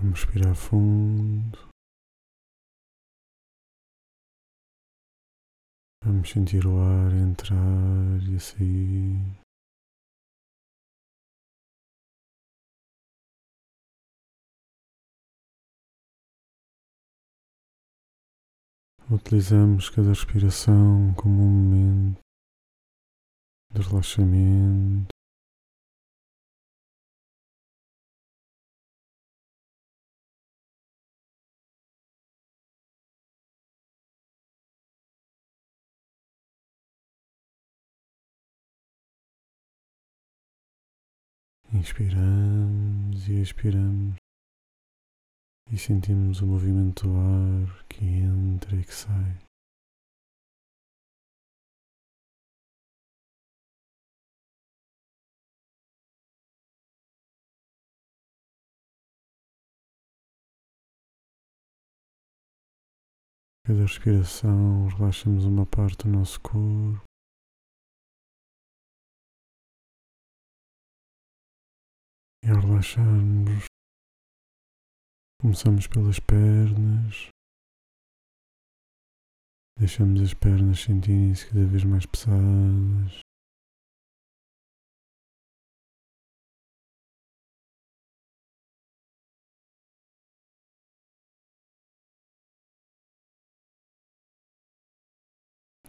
Vamos respirar fundo. Vamos sentir o ar entrar e sair. Utilizamos cada respiração como um momento de relaxamento. Inspiramos e expiramos e sentimos o movimento do ar que entra e que sai. Cada respiração relaxamos uma parte do nosso corpo. E ao relaxarmos, começamos pelas pernas, deixamos as pernas sentirem-se cada vez mais pesadas.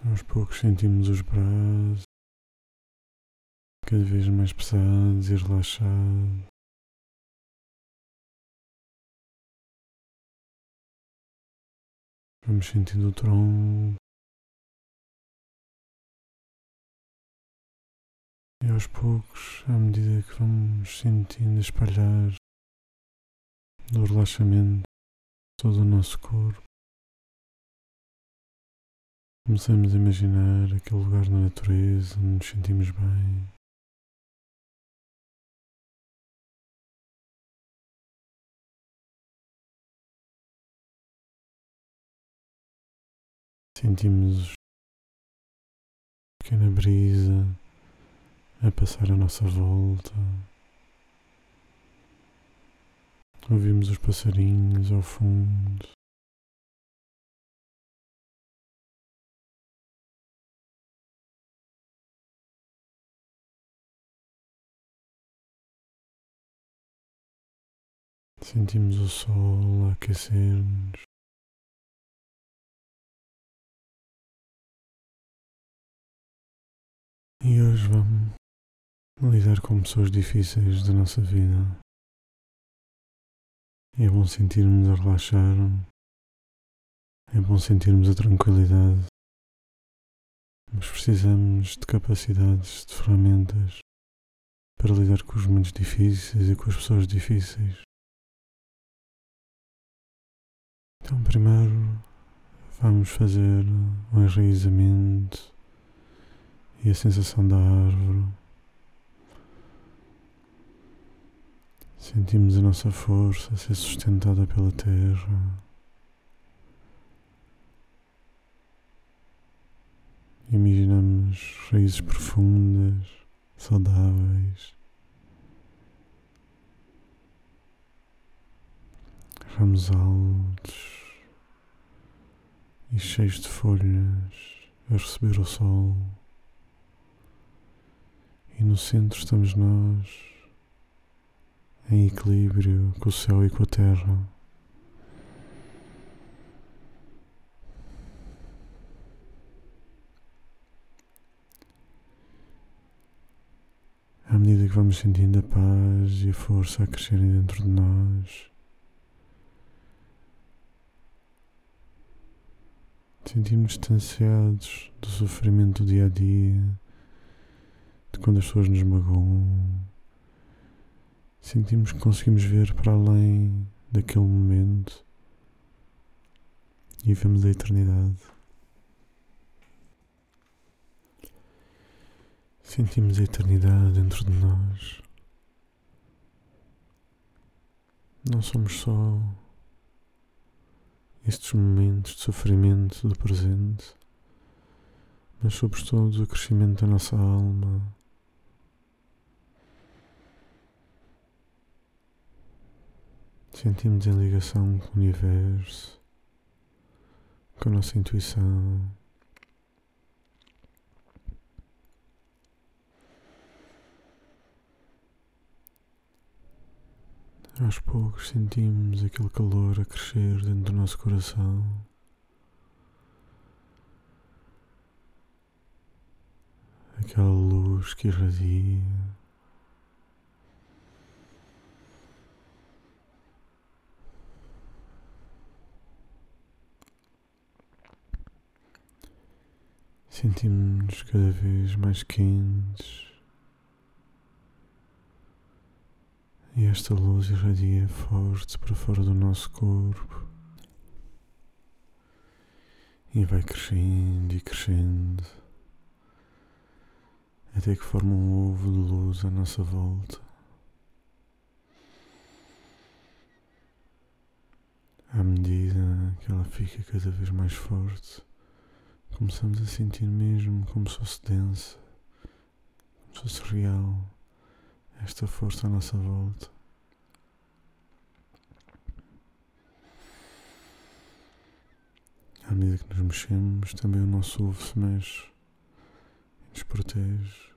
Aos poucos sentimos os braços cada vez mais pesados e relaxados. Vamos sentindo o tronco. E aos poucos, à medida que vamos sentindo espalhar do relaxamento todo o nosso corpo, começamos a imaginar aquele lugar na natureza onde nos sentimos bem. Sentimos pequena brisa a passar à nossa volta. Ouvimos os passarinhos ao fundo. Sentimos o sol a aquecer-nos. E hoje vamos lidar com pessoas difíceis da nossa vida. É bom sentirmos a relaxar, é bom sentirmos a tranquilidade, mas precisamos de capacidades, de ferramentas para lidar com os momentos difíceis e com as pessoas difíceis. Então, primeiro, vamos fazer um enraizamento e a sensação da árvore. Sentimos a nossa força ser sustentada pela terra. Imaginamos raízes profundas, saudáveis, ramos altos e cheios de folhas a receber o sol. E no centro estamos nós, em equilíbrio com o céu e com a terra. À medida que vamos sentindo a paz e a força a crescerem dentro de nós, sentimos distanciados do sofrimento do dia a dia quando as pessoas nos magoam, sentimos que conseguimos ver para além daquele momento e vemos a eternidade. Sentimos a eternidade dentro de nós. Não somos só estes momentos de sofrimento do presente, mas sobretudo o crescimento da nossa alma Sentimos em ligação com o universo, com a nossa intuição. Aos poucos sentimos aquele calor a crescer dentro do nosso coração. Aquela luz que irradia. Sentimos-nos cada vez mais quentes. E esta luz irradia forte para fora do nosso corpo. E vai crescendo e crescendo. Até que forma um ovo de luz à nossa volta. À medida que ela fica cada vez mais forte, começamos a sentir mesmo como se fosse densa, como se fosse real esta força à nossa volta. À medida que nos mexemos, também o nosso ovo se mexe e nos protege.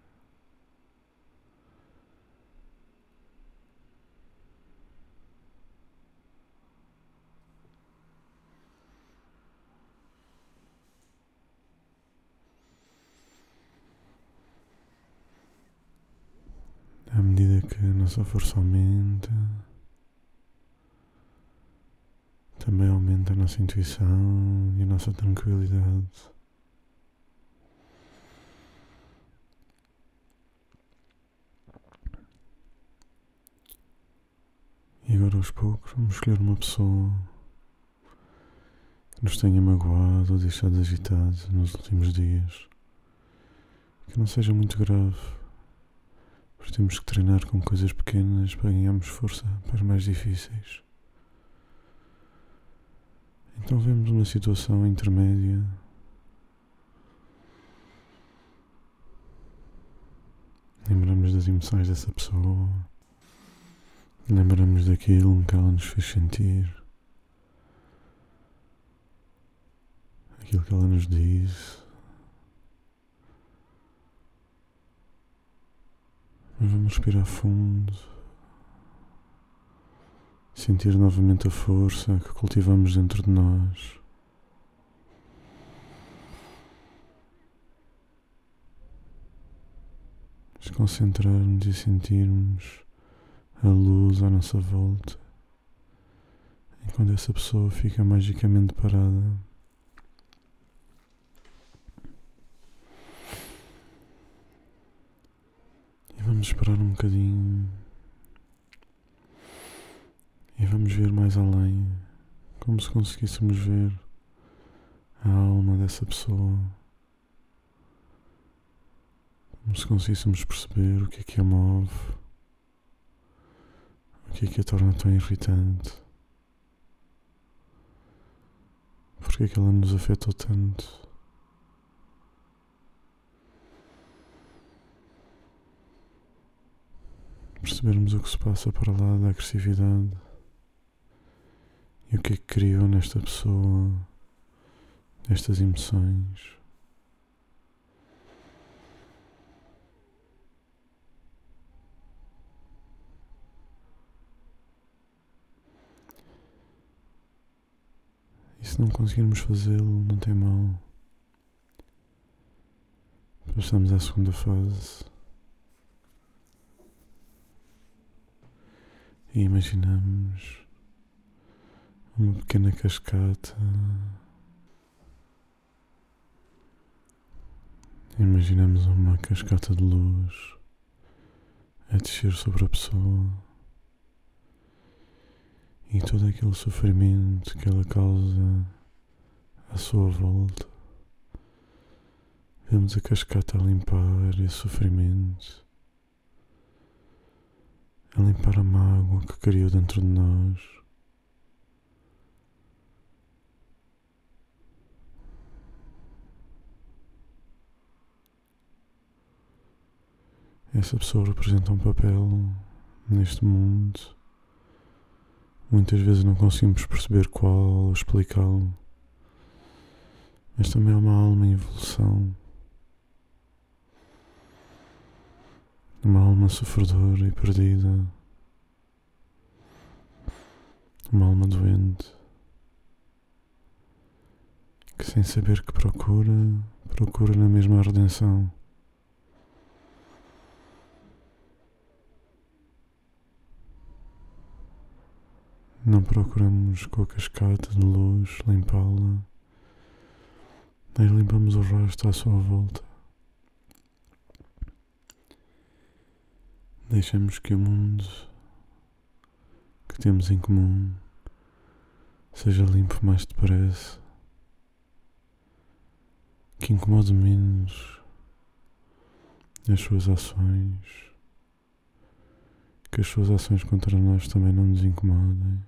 À medida que a nossa força aumenta, também aumenta a nossa intuição e a nossa tranquilidade. E agora aos poucos vamos escolher uma pessoa que nos tenha magoado ou deixado agitados nos últimos dias. Que não seja muito grave pois temos que treinar com coisas pequenas para ganharmos força para mais difíceis. Então vemos uma situação intermédia. Lembramos das emoções dessa pessoa. Lembramos daquilo que ela nos fez sentir. Aquilo que ela nos disse. Vamos respirar fundo. Sentir novamente a força que cultivamos dentro de nós. Desconcentrar-nos e sentirmos a luz à nossa volta, enquanto essa pessoa fica magicamente parada. Vamos esperar um bocadinho. E vamos ver mais além, como se conseguíssemos ver a alma dessa pessoa, como se conseguíssemos perceber o que é que a move, o que é que a torna tão irritante, porque é que ela nos afetou tanto. Percebermos o que se passa para lá da agressividade e o que é que criou nesta pessoa estas emoções. E se não conseguirmos fazê-lo, não tem mal. Passamos à segunda fase. E imaginamos uma pequena cascata. Imaginamos uma cascata de luz a descer sobre a pessoa e todo aquele sofrimento que ela causa à sua volta. Vemos a cascata a limpar esse sofrimento a limpar a mágoa que criou dentro de nós. Essa pessoa representa um papel neste mundo Muitas vezes não conseguimos perceber qual ou explicá-lo, mas também é uma alma em evolução. Uma alma sofredora e perdida. Uma alma doente. Que sem saber que procura, procura na mesma redenção. Não procuramos com a cascata de luz limpá-la, nem limpamos o rosto à sua volta. Deixamos que o mundo que temos em comum seja limpo mais depressa, que incomode menos as suas ações, que as suas ações contra nós também não nos incomodem.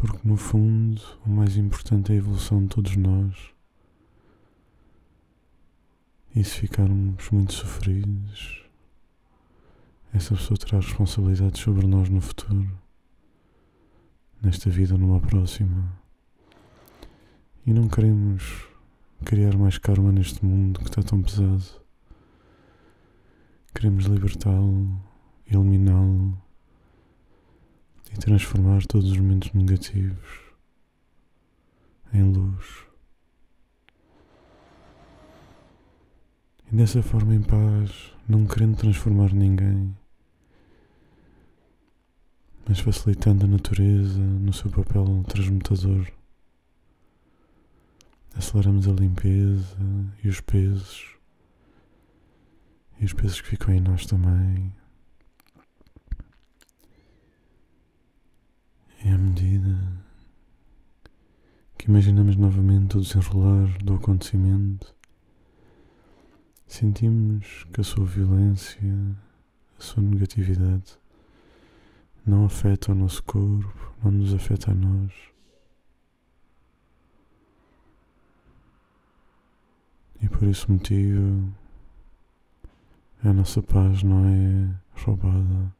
Porque no fundo o mais importante é a evolução de todos nós. E se ficarmos muito sofridos, essa pessoa terá responsabilidades sobre nós no futuro, nesta vida ou numa próxima. E não queremos criar mais karma neste mundo que está tão pesado. Queremos libertá-lo, eliminá-lo e transformar todos os momentos negativos em luz. E dessa forma, em paz, não querendo transformar ninguém, mas facilitando a natureza no seu papel transmutador. Aceleramos a limpeza e os pesos, e os pesos que ficam em nós também. E à medida que imaginamos novamente o desenrolar do acontecimento, sentimos que a sua violência, a sua negatividade, não afeta o nosso corpo, não nos afeta a nós. E por esse motivo, a nossa paz não é roubada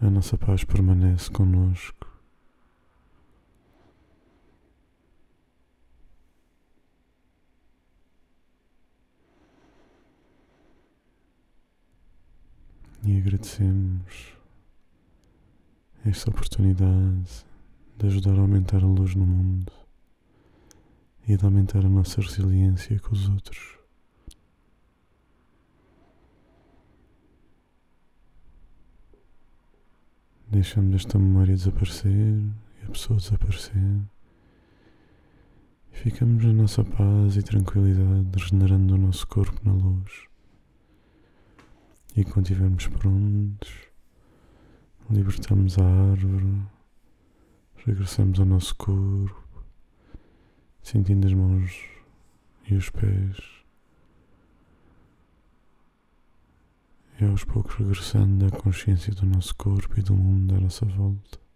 a nossa paz permanece conosco. E agradecemos esta oportunidade de ajudar a aumentar a luz no mundo e de aumentar a nossa resiliência com os outros. Deixamos esta memória desaparecer e a pessoa desaparecer. E ficamos na nossa paz e tranquilidade, regenerando o nosso corpo na luz. E quando estivermos prontos, libertamos a árvore, regressamos ao nosso corpo, sentindo as mãos e os pés e aos poucos regressando à consciência do nosso corpo e do mundo à nossa volta.